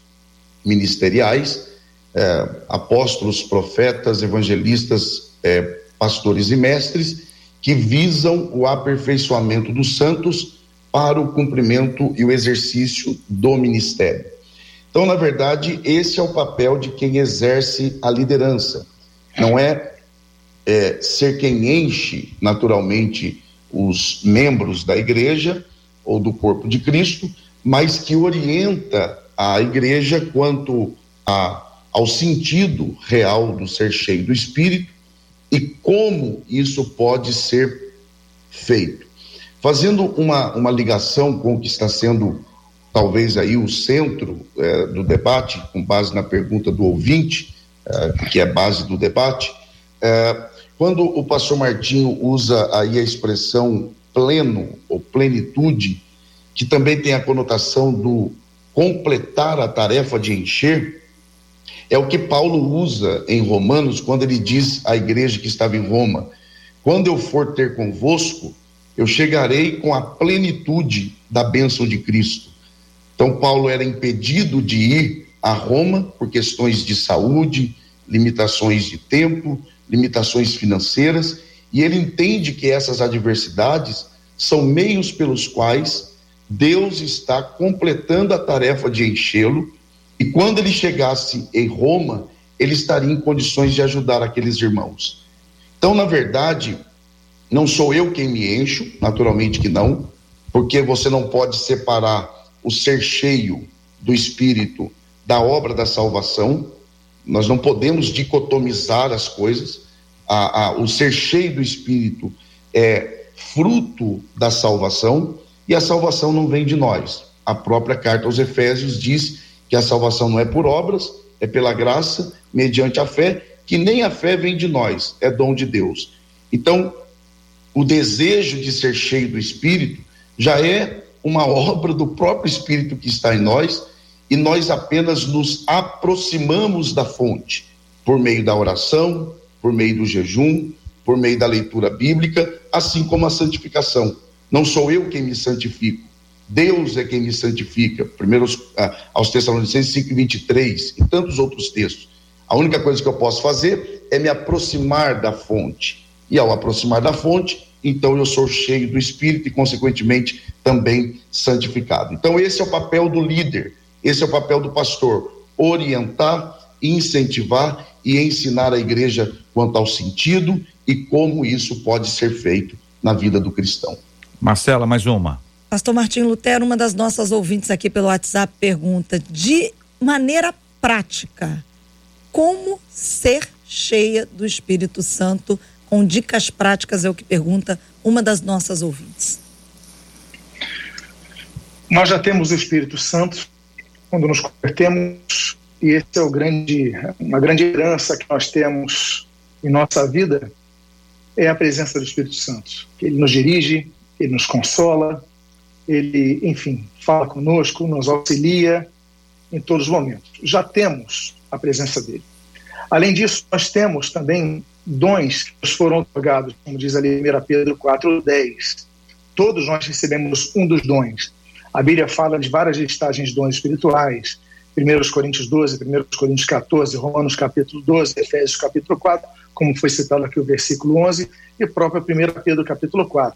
ministeriais é, apóstolos, profetas, evangelistas, é, pastores e mestres, que visam o aperfeiçoamento dos santos para o cumprimento e o exercício do ministério. Então, na verdade, esse é o papel de quem exerce a liderança. Não é, é ser quem enche naturalmente os membros da igreja ou do corpo de Cristo, mas que orienta a igreja quanto a, ao sentido real do ser cheio do Espírito e como isso pode ser feito. Fazendo uma, uma ligação com o que está sendo talvez aí o centro é, do debate, com base na pergunta do ouvinte, é, que é base do debate, é, quando o pastor Martinho usa aí a expressão pleno ou plenitude, que também tem a conotação do completar a tarefa de encher, é o que Paulo usa em Romanos quando ele diz à igreja que estava em Roma: Quando eu for ter convosco, eu chegarei com a plenitude da bênção de Cristo. Então, Paulo era impedido de ir a Roma por questões de saúde, limitações de tempo, limitações financeiras, e ele entende que essas adversidades são meios pelos quais Deus está completando a tarefa de enchê-lo, e quando ele chegasse em Roma, ele estaria em condições de ajudar aqueles irmãos. Então, na verdade, não sou eu quem me encho, naturalmente que não, porque você não pode separar o ser cheio do Espírito da obra da salvação. Nós não podemos dicotomizar as coisas. A, a, o ser cheio do Espírito é fruto da salvação e a salvação não vem de nós. A própria carta aos Efésios diz que a salvação não é por obras, é pela graça, mediante a fé, que nem a fé vem de nós, é dom de Deus. Então, o desejo de ser cheio do Espírito já é uma obra do próprio Espírito que está em nós e nós apenas nos aproximamos da fonte por meio da oração, por meio do jejum, por meio da leitura bíblica, assim como a santificação. Não sou eu quem me santifico, Deus é quem me santifica. Primeiro ah, aos Tessalonicenses 5:23 e tantos outros textos. A única coisa que eu posso fazer é me aproximar da fonte. E ao aproximar da fonte, então eu sou cheio do Espírito e, consequentemente, também santificado. Então, esse é o papel do líder, esse é o papel do pastor: orientar, incentivar e ensinar a igreja quanto ao sentido e como isso pode ser feito na vida do cristão.
Marcela, mais uma.
Pastor Martim Lutero, uma das nossas ouvintes aqui pelo WhatsApp pergunta de maneira prática, como ser cheia do Espírito Santo com dicas práticas, é o que pergunta uma das nossas ouvintes.
Nós já temos o Espírito Santo quando nos convertemos, e esse é o grande, uma grande herança que nós temos em nossa vida, é a presença do Espírito Santo. Ele nos dirige, ele nos consola, ele, enfim, fala conosco, nos auxilia em todos os momentos. Já temos a presença dele. Além disso, nós temos também dons que nos foram otorgados, como diz ali 1 Pedro 4,10. Todos nós recebemos um dos dons. A Bíblia fala de várias listagens de dons espirituais, 1 Coríntios 12, 1 Coríntios 14, Romanos capítulo 12, Efésios capítulo 4, como foi citado aqui o versículo 11, e próprio 1 Pedro capítulo 4.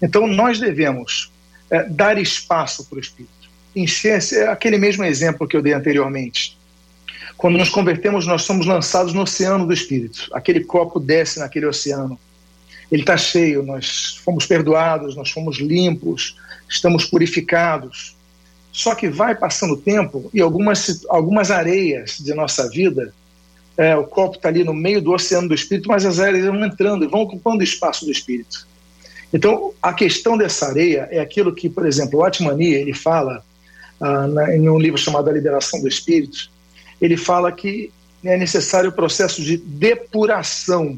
Então, nós devemos é, dar espaço para o Espírito. Encher, é aquele mesmo exemplo que eu dei anteriormente. Quando nos convertemos, nós somos lançados no oceano do Espírito. Aquele copo desce naquele oceano. Ele está cheio, nós fomos perdoados, nós fomos limpos, estamos purificados. Só que vai passando o tempo e algumas, algumas areias de nossa vida, é, o copo está ali no meio do oceano do Espírito, mas as areias vão entrando e vão ocupando o espaço do Espírito. Então, a questão dessa areia é aquilo que, por exemplo, o Atmani, ele fala ah, na, em um livro chamado A Liberação do Espírito, ele fala que é necessário o processo de depuração.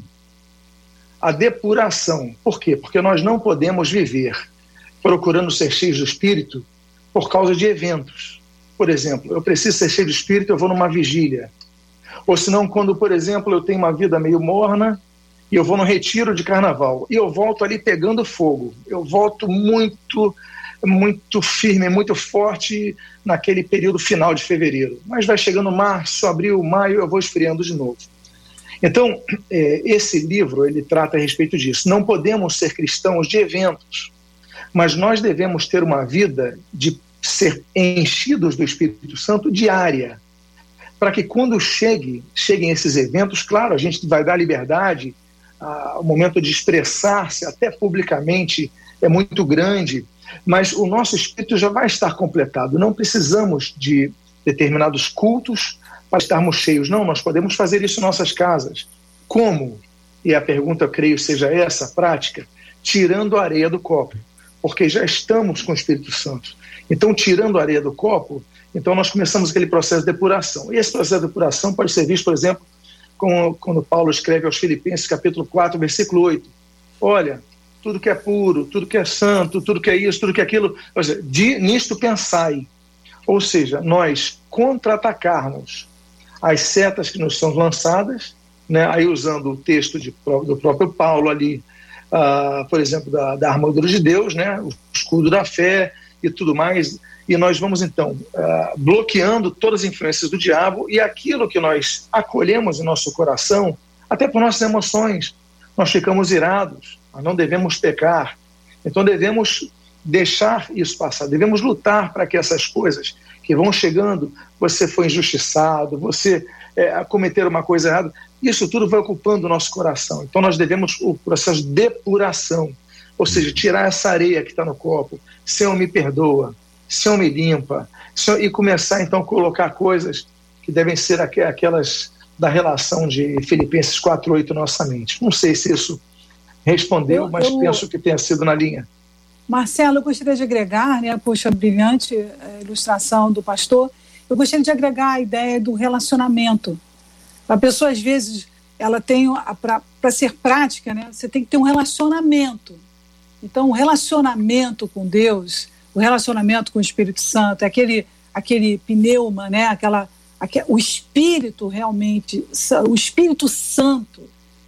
A depuração. Por quê? Porque nós não podemos viver procurando ser cheios do Espírito por causa de eventos. Por exemplo, eu preciso ser cheio do Espírito, eu vou numa vigília. Ou senão, quando, por exemplo, eu tenho uma vida meio morna e eu vou no retiro de carnaval e eu volto ali pegando fogo. Eu volto muito muito firme, muito forte naquele período final de fevereiro. Mas vai chegando março, abril, maio, eu vou esfriando de novo. Então, é, esse livro ele trata a respeito disso. Não podemos ser cristãos de eventos, mas nós devemos ter uma vida de ser enchidos do Espírito Santo diária. para que quando chegue, cheguem esses eventos, claro, a gente vai dar liberdade, o momento de expressar-se até publicamente é muito grande, mas o nosso espírito já vai estar completado. Não precisamos de determinados cultos para estarmos cheios. Não, nós podemos fazer isso em nossas casas. Como? E a pergunta, eu creio, seja essa, prática, tirando a areia do copo, porque já estamos com o Espírito Santo. Então, tirando a areia do copo, então nós começamos aquele processo de depuração. E esse processo de depuração pode ser visto, por exemplo, quando Paulo escreve aos Filipenses, capítulo 4, versículo 8. Olha, tudo que é puro, tudo que é santo, tudo que é isso, tudo que é aquilo, ou seja, de, nisto pensai. Ou seja, nós contra-atacarmos as setas que nos são lançadas, né, aí usando o texto de, do próprio Paulo ali, uh, por exemplo, da, da armadura de Deus, né, o escudo da fé e tudo mais, e nós vamos então uh, bloqueando todas as influências do diabo e aquilo que nós acolhemos em nosso coração, até por nossas emoções, nós ficamos irados, nós não devemos pecar, então devemos deixar isso passar, devemos lutar para que essas coisas que vão chegando, você foi injustiçado, você é, cometer uma coisa errada, isso tudo vai ocupando o nosso coração. Então nós devemos o processo de depuração, ou seja, tirar essa areia que está no copo. Senhor, me perdoa. Senhor, me limpa. Senhor, e começar então a colocar coisas que devem ser aquelas da relação de Filipenses 4:8 na nossa mente. Não sei se isso respondeu, eu, mas eu... penso que tenha sido na linha.
Marcelo, eu gostaria de agregar, né, puxa, brilhante eh, ilustração do pastor, eu gostaria de agregar a ideia do relacionamento. A pessoa, às vezes, ela tem, para ser prática, né, você tem que ter um relacionamento. Então, o relacionamento com Deus, o relacionamento com o Espírito Santo, é aquele, aquele pneuma, né, aquela, aquele, o Espírito realmente, o Espírito Santo,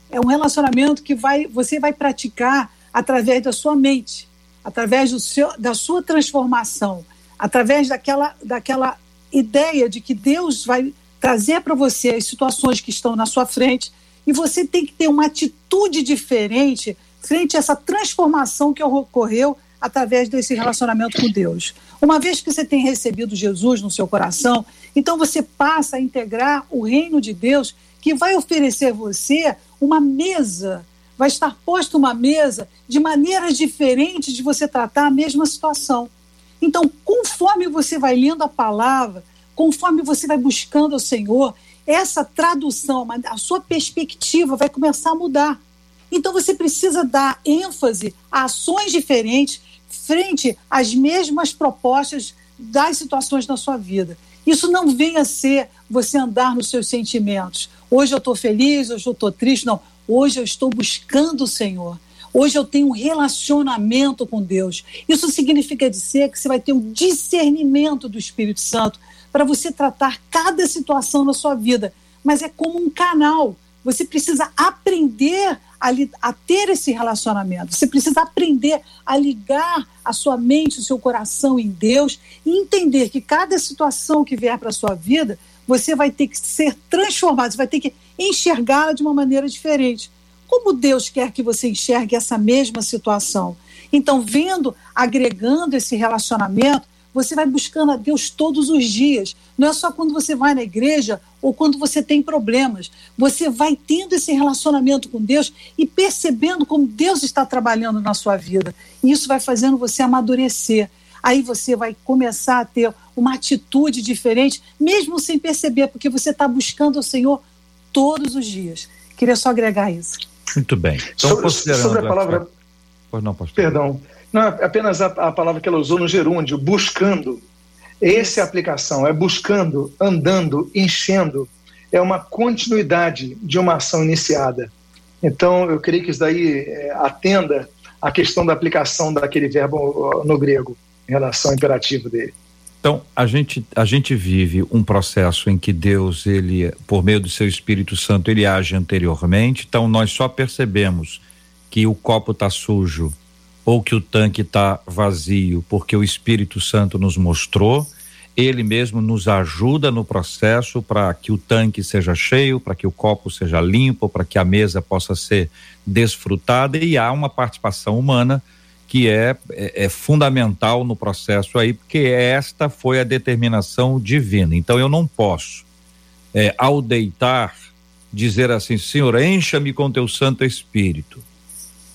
é um relacionamento que vai, você vai praticar através da sua mente através do seu, da sua transformação, através daquela, daquela ideia de que Deus vai trazer para você as situações que estão na sua frente e você tem que ter uma atitude diferente frente a essa transformação que ocorreu através desse relacionamento com Deus. Uma vez que você tem recebido Jesus no seu coração, então você passa a integrar o reino de Deus que vai oferecer você uma mesa vai estar posta uma mesa de maneiras diferentes de você tratar a mesma situação. Então, conforme você vai lendo a palavra, conforme você vai buscando o Senhor, essa tradução, a sua perspectiva vai começar a mudar. Então, você precisa dar ênfase a ações diferentes frente às mesmas propostas das situações da sua vida. Isso não vem a ser você andar nos seus sentimentos. Hoje eu estou feliz, hoje eu estou triste. Não. Hoje eu estou buscando o Senhor. Hoje eu tenho um relacionamento com Deus. Isso significa dizer que você vai ter um discernimento do Espírito Santo para você tratar cada situação na sua vida. Mas é como um canal. Você precisa aprender a, a, ter esse relacionamento. Você precisa aprender a ligar a sua mente, o seu coração em Deus e entender que cada situação que vier para a sua vida, você vai ter que ser transformado, você vai ter que enxergá-la de uma maneira diferente. Como Deus quer que você enxergue essa mesma situação? Então, vendo, agregando esse relacionamento, você vai buscando a Deus todos os dias. Não é só quando você vai na igreja ou quando você tem problemas. Você vai tendo esse relacionamento com Deus e percebendo como Deus está trabalhando na sua vida. E isso vai fazendo você amadurecer. Aí você vai começar a ter uma atitude diferente, mesmo sem perceber, porque você está buscando o Senhor todos os dias. Queria só agregar isso.
Muito bem.
Então, sobre, sobre a palavra. Pois não, pastor. Perdão. Não, é apenas a, a, palavra que ela usou no gerúndio, buscando. Essa é a aplicação, é buscando, andando, enchendo. É uma continuidade de uma ação iniciada. Então, eu creio que isso daí é, atenda à questão da aplicação daquele verbo no grego, em relação ao imperativo dele.
Então, a gente, a gente vive um processo em que Deus, ele, por meio do seu Espírito Santo, ele age anteriormente. Então, nós só percebemos que o copo está sujo ou que o tanque está vazio, porque o Espírito Santo nos mostrou. Ele mesmo nos ajuda no processo para que o tanque seja cheio, para que o copo seja limpo, para que a mesa possa ser desfrutada e há uma participação humana que é, é, é, fundamental no processo aí, porque esta foi a determinação divina. Então eu não posso é, ao deitar, dizer assim: Senhor, encha-me com teu Santo Espírito.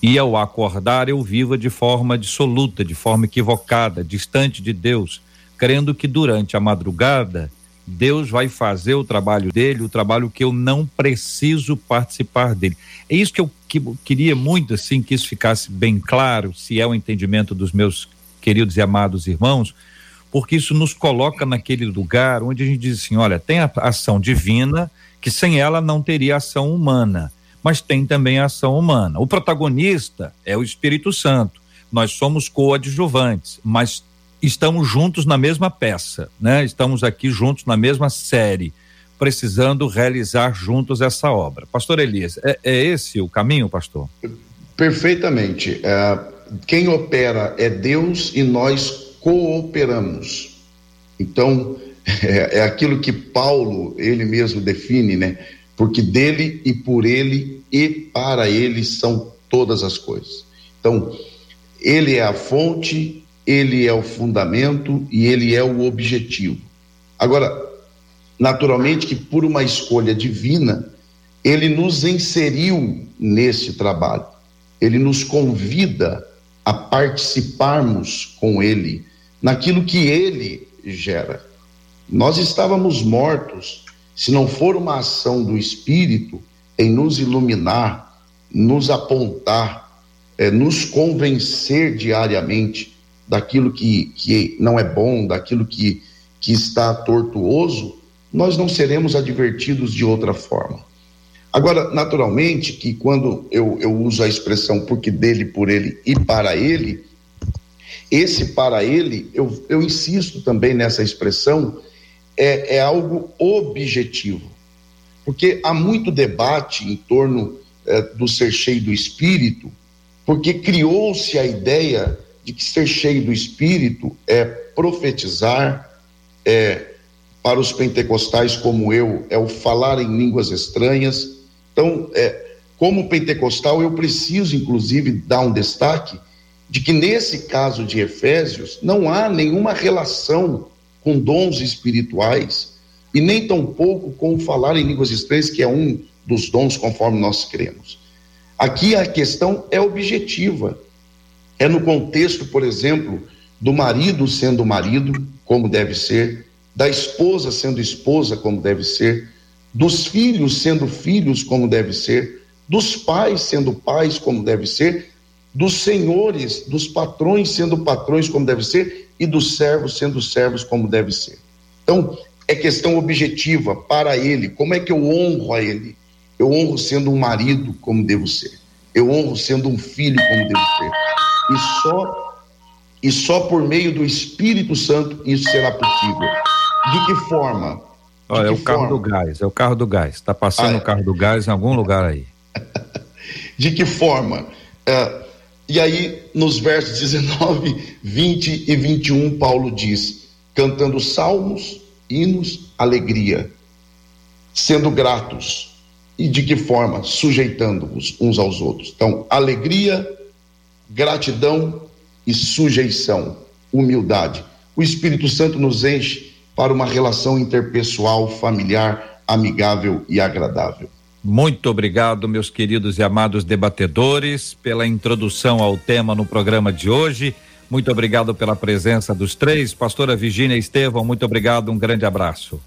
E ao acordar, eu viva de forma dissoluta, de forma equivocada, distante de Deus, crendo que durante a madrugada Deus vai fazer o trabalho dele, o trabalho que eu não preciso participar dele. É isso que eu que, queria muito, assim, que isso ficasse bem claro, se é o entendimento dos meus queridos e amados irmãos, porque isso nos coloca naquele lugar onde a gente diz assim: olha, tem a ação divina, que sem ela não teria ação humana, mas tem também a ação humana. O protagonista é o Espírito Santo. Nós somos coadjuvantes, mas estamos juntos na mesma peça, né? Estamos aqui juntos na mesma série, precisando realizar juntos essa obra. Pastor Elias, é, é esse o caminho, pastor?
Perfeitamente. É, quem opera é Deus e nós cooperamos. Então, <laughs> é, é aquilo que Paulo, ele mesmo define, né? Porque dele e por ele e para ele são todas as coisas. Então, ele é a fonte, ele é o fundamento e ele é o objetivo. Agora, naturalmente que por uma escolha divina, ele nos inseriu nesse trabalho. Ele nos convida a participarmos com ele naquilo que ele gera. Nós estávamos mortos se não for uma ação do Espírito em nos iluminar, nos apontar, é, nos convencer diariamente daquilo que, que não é bom, daquilo que, que está tortuoso, nós não seremos advertidos de outra forma. Agora, naturalmente, que quando eu, eu uso a expressão porque dele, por ele e para ele, esse para ele, eu, eu insisto também nessa expressão, é, é algo objetivo. Porque há muito debate em torno é, do ser cheio do espírito, porque criou-se a ideia de que ser cheio do Espírito é profetizar, é para os pentecostais como eu, é o falar em línguas estranhas. Então, é, como pentecostal, eu preciso, inclusive, dar um destaque de que nesse caso de Efésios não há nenhuma relação com dons espirituais e nem tampouco com falar em línguas estranhas, que é um dos dons conforme nós cremos. Aqui a questão é objetiva. É no contexto, por exemplo, do marido sendo marido, como deve ser, da esposa sendo esposa, como deve ser, dos filhos sendo filhos, como deve ser, dos pais sendo pais, como deve ser, dos senhores, dos patrões sendo patrões, como deve ser, e dos servos sendo servos, como deve ser. Então, é questão objetiva para ele. Como é que eu honro a ele? Eu honro sendo um marido, como devo ser. Eu honro sendo um filho, como devo ser e só e só por meio do Espírito Santo isso será possível. De que forma? De
Olha, é o carro do gás, é o carro do gás. Está passando ah, é. o carro do gás em algum lugar aí. <laughs>
de que forma? É, e aí, nos versos 19, 20 e 21, Paulo diz: cantando salmos, hinos, alegria, sendo gratos. E de que forma? Sujeitando-vos uns aos outros. Então, alegria, gratidão e sujeição, humildade. O Espírito Santo nos enche para uma relação interpessoal, familiar, amigável e agradável.
Muito obrigado, meus queridos e amados debatedores, pela introdução ao tema no programa de hoje. Muito obrigado pela presença dos três. Pastora Virginia Estevão, muito obrigado, um grande abraço.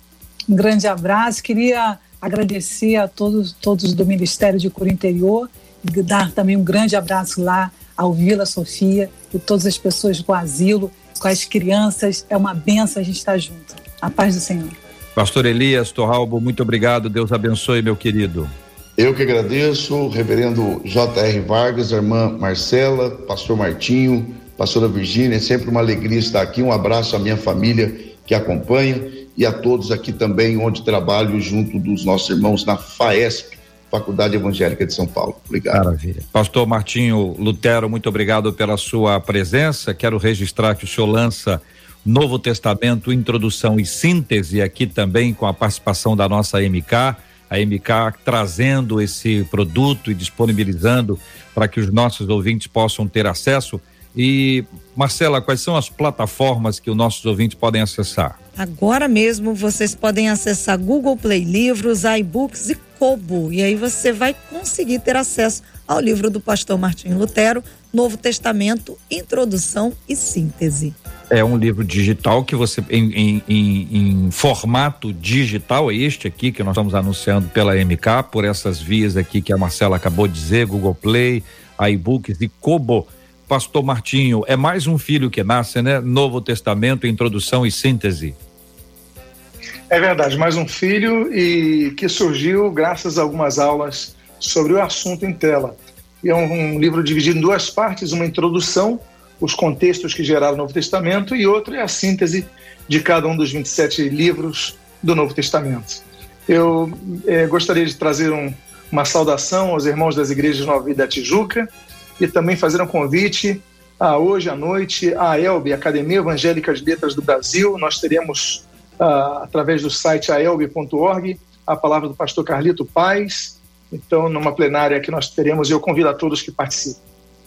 Um grande abraço. Queria agradecer a todos, todos do Ministério de Cura Interior e dar também um grande abraço lá ao Vila Sofia e todas as pessoas do asilo, com as crianças. É uma benção a gente estar junto. A paz do Senhor.
Pastor Elias Torralbo, muito obrigado. Deus abençoe, meu querido.
Eu que agradeço, reverendo J.R. Vargas, irmã Marcela, pastor Martinho, pastora Virgínia, é sempre uma alegria estar aqui. Um abraço à minha família que acompanha e a todos aqui também, onde trabalho junto dos nossos irmãos na FAESP, Faculdade Evangélica de São Paulo. Obrigado.
Maravilha. Pastor Martinho Lutero, muito obrigado pela sua presença. Quero registrar que o senhor lança Novo Testamento, Introdução e Síntese, aqui também com a participação da nossa MK, a MK trazendo esse produto e disponibilizando para que os nossos ouvintes possam ter acesso. E, Marcela, quais são as plataformas que os nossos ouvintes podem acessar?
Agora mesmo vocês podem acessar Google Play Livros, iBooks e Kobo. E aí você vai conseguir ter acesso ao livro do pastor Martinho Lutero, Novo Testamento, Introdução e Síntese.
É um livro digital que você, em, em, em, em, formato digital, é este aqui que nós estamos anunciando pela MK, por essas vias aqui que a Marcela acabou de dizer, Google Play, iBooks e Kobo. Pastor Martinho, é mais um filho que nasce, né? Novo Testamento, Introdução e Síntese.
É verdade, mais um filho e que surgiu graças a algumas aulas sobre o assunto em tela. E é um, um livro dividido em duas partes, uma introdução, os contextos que geraram o Novo Testamento, e outra é a síntese de cada um dos 27 livros do Novo Testamento. Eu é, gostaria de trazer um, uma saudação aos irmãos das igrejas Nova da Tijuca e também fazer um convite a hoje à noite a ELB, Academia Evangélica de Letras do Brasil. Nós teremos uh, através do site aelb.org, a palavra do pastor Carlito Paz. Então, numa plenária que nós teremos, eu convido a todos que participem.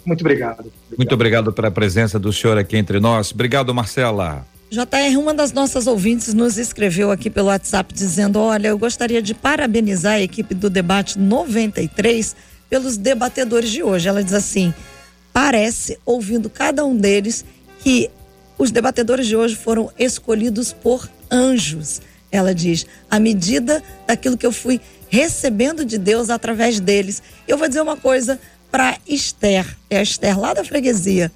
Muito obrigado. obrigado.
Muito obrigado pela presença do senhor aqui entre nós. Obrigado, Marcela.
JR, uma das nossas ouvintes nos escreveu aqui pelo WhatsApp dizendo: Olha, eu gostaria de parabenizar a equipe do debate 93 pelos debatedores de hoje. Ela diz assim: parece, ouvindo cada um deles, que os debatedores de hoje foram escolhidos por anjos. Ela diz, à medida daquilo que eu fui recebendo de Deus através deles. Eu vou dizer uma coisa para Esther, é a Esther lá da freguesia.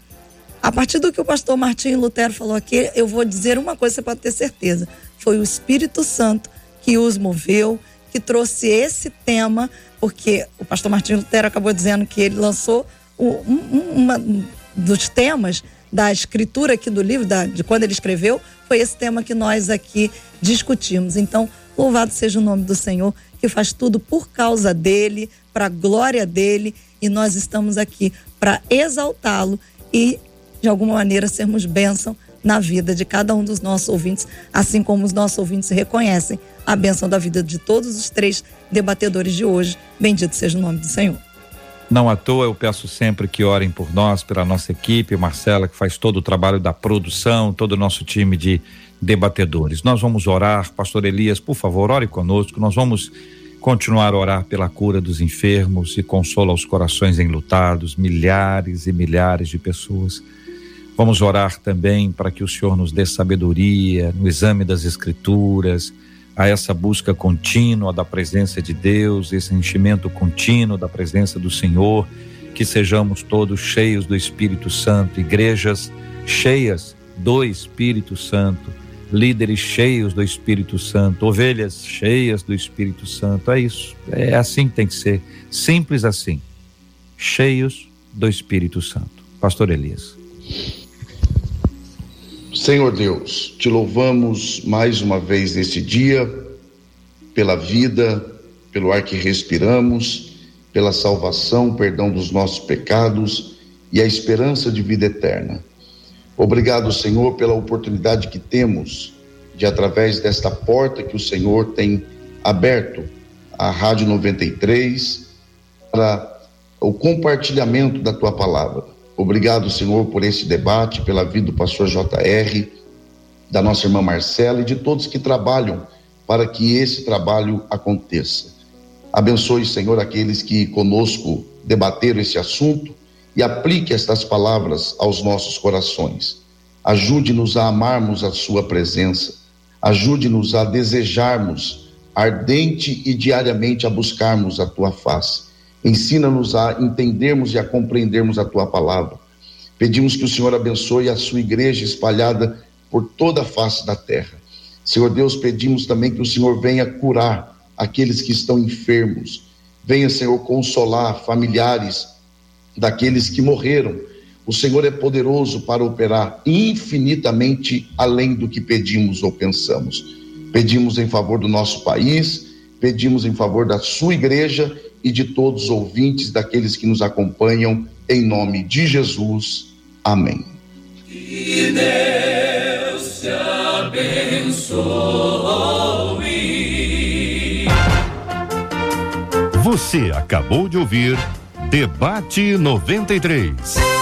A partir do que o pastor Martinho Lutero falou aqui, eu vou dizer uma coisa, você pode ter certeza. Foi o Espírito Santo que os moveu, que trouxe esse tema, porque o pastor Martinho Lutero acabou dizendo que ele lançou um, uma dos temas da escritura aqui do livro, da, de quando ele escreveu, foi esse tema que nós aqui discutimos. Então, louvado seja o nome do Senhor, que faz tudo por causa dele, para a glória dele, e nós estamos aqui para exaltá-lo e, de alguma maneira, sermos bênção na vida de cada um dos nossos ouvintes, assim como os nossos ouvintes reconhecem a bênção da vida de todos os três debatedores de hoje. Bendito seja o nome do Senhor.
Não à toa eu peço sempre que orem por nós, pela nossa equipe, Marcela, que faz todo o trabalho da produção, todo o nosso time de debatedores. Nós vamos orar, pastor Elias, por favor, ore conosco. Nós vamos continuar a orar pela cura dos enfermos e consola os corações enlutados, milhares e milhares de pessoas. Vamos orar também para que o Senhor nos dê sabedoria no exame das escrituras, a essa busca contínua da presença de Deus, esse enchimento contínuo da presença do Senhor, que sejamos todos cheios do Espírito Santo, igrejas cheias do Espírito Santo, líderes cheios do Espírito Santo, ovelhas cheias do Espírito Santo. É isso, é assim que tem que ser, simples assim, cheios do Espírito Santo. Pastor Elias.
Senhor Deus, te louvamos mais uma vez nesse dia, pela vida, pelo ar que respiramos, pela salvação, perdão dos nossos pecados e a esperança de vida eterna. Obrigado, Senhor, pela oportunidade que temos de, através desta porta que o Senhor tem aberto, a Rádio 93, para o compartilhamento da tua palavra. Obrigado, Senhor, por esse debate, pela vida do pastor JR, da nossa irmã Marcela e de todos que trabalham para que esse trabalho aconteça. Abençoe, Senhor, aqueles que conosco debateram esse assunto e aplique estas palavras aos nossos corações. Ajude-nos a amarmos a Sua presença, ajude-nos a desejarmos ardente e diariamente a buscarmos a Tua face. Ensina-nos a entendermos e a compreendermos a tua palavra. Pedimos que o Senhor abençoe a sua igreja espalhada por toda a face da terra. Senhor Deus, pedimos também que o Senhor venha curar aqueles que estão enfermos. Venha, Senhor, consolar familiares daqueles que morreram. O Senhor é poderoso para operar infinitamente além do que pedimos ou pensamos. Pedimos em favor do nosso país, pedimos em favor da sua igreja e de todos os ouvintes, daqueles que nos acompanham, em nome de Jesus. Amém.
Que Deus te abençoe. Você acabou de ouvir Debate 93.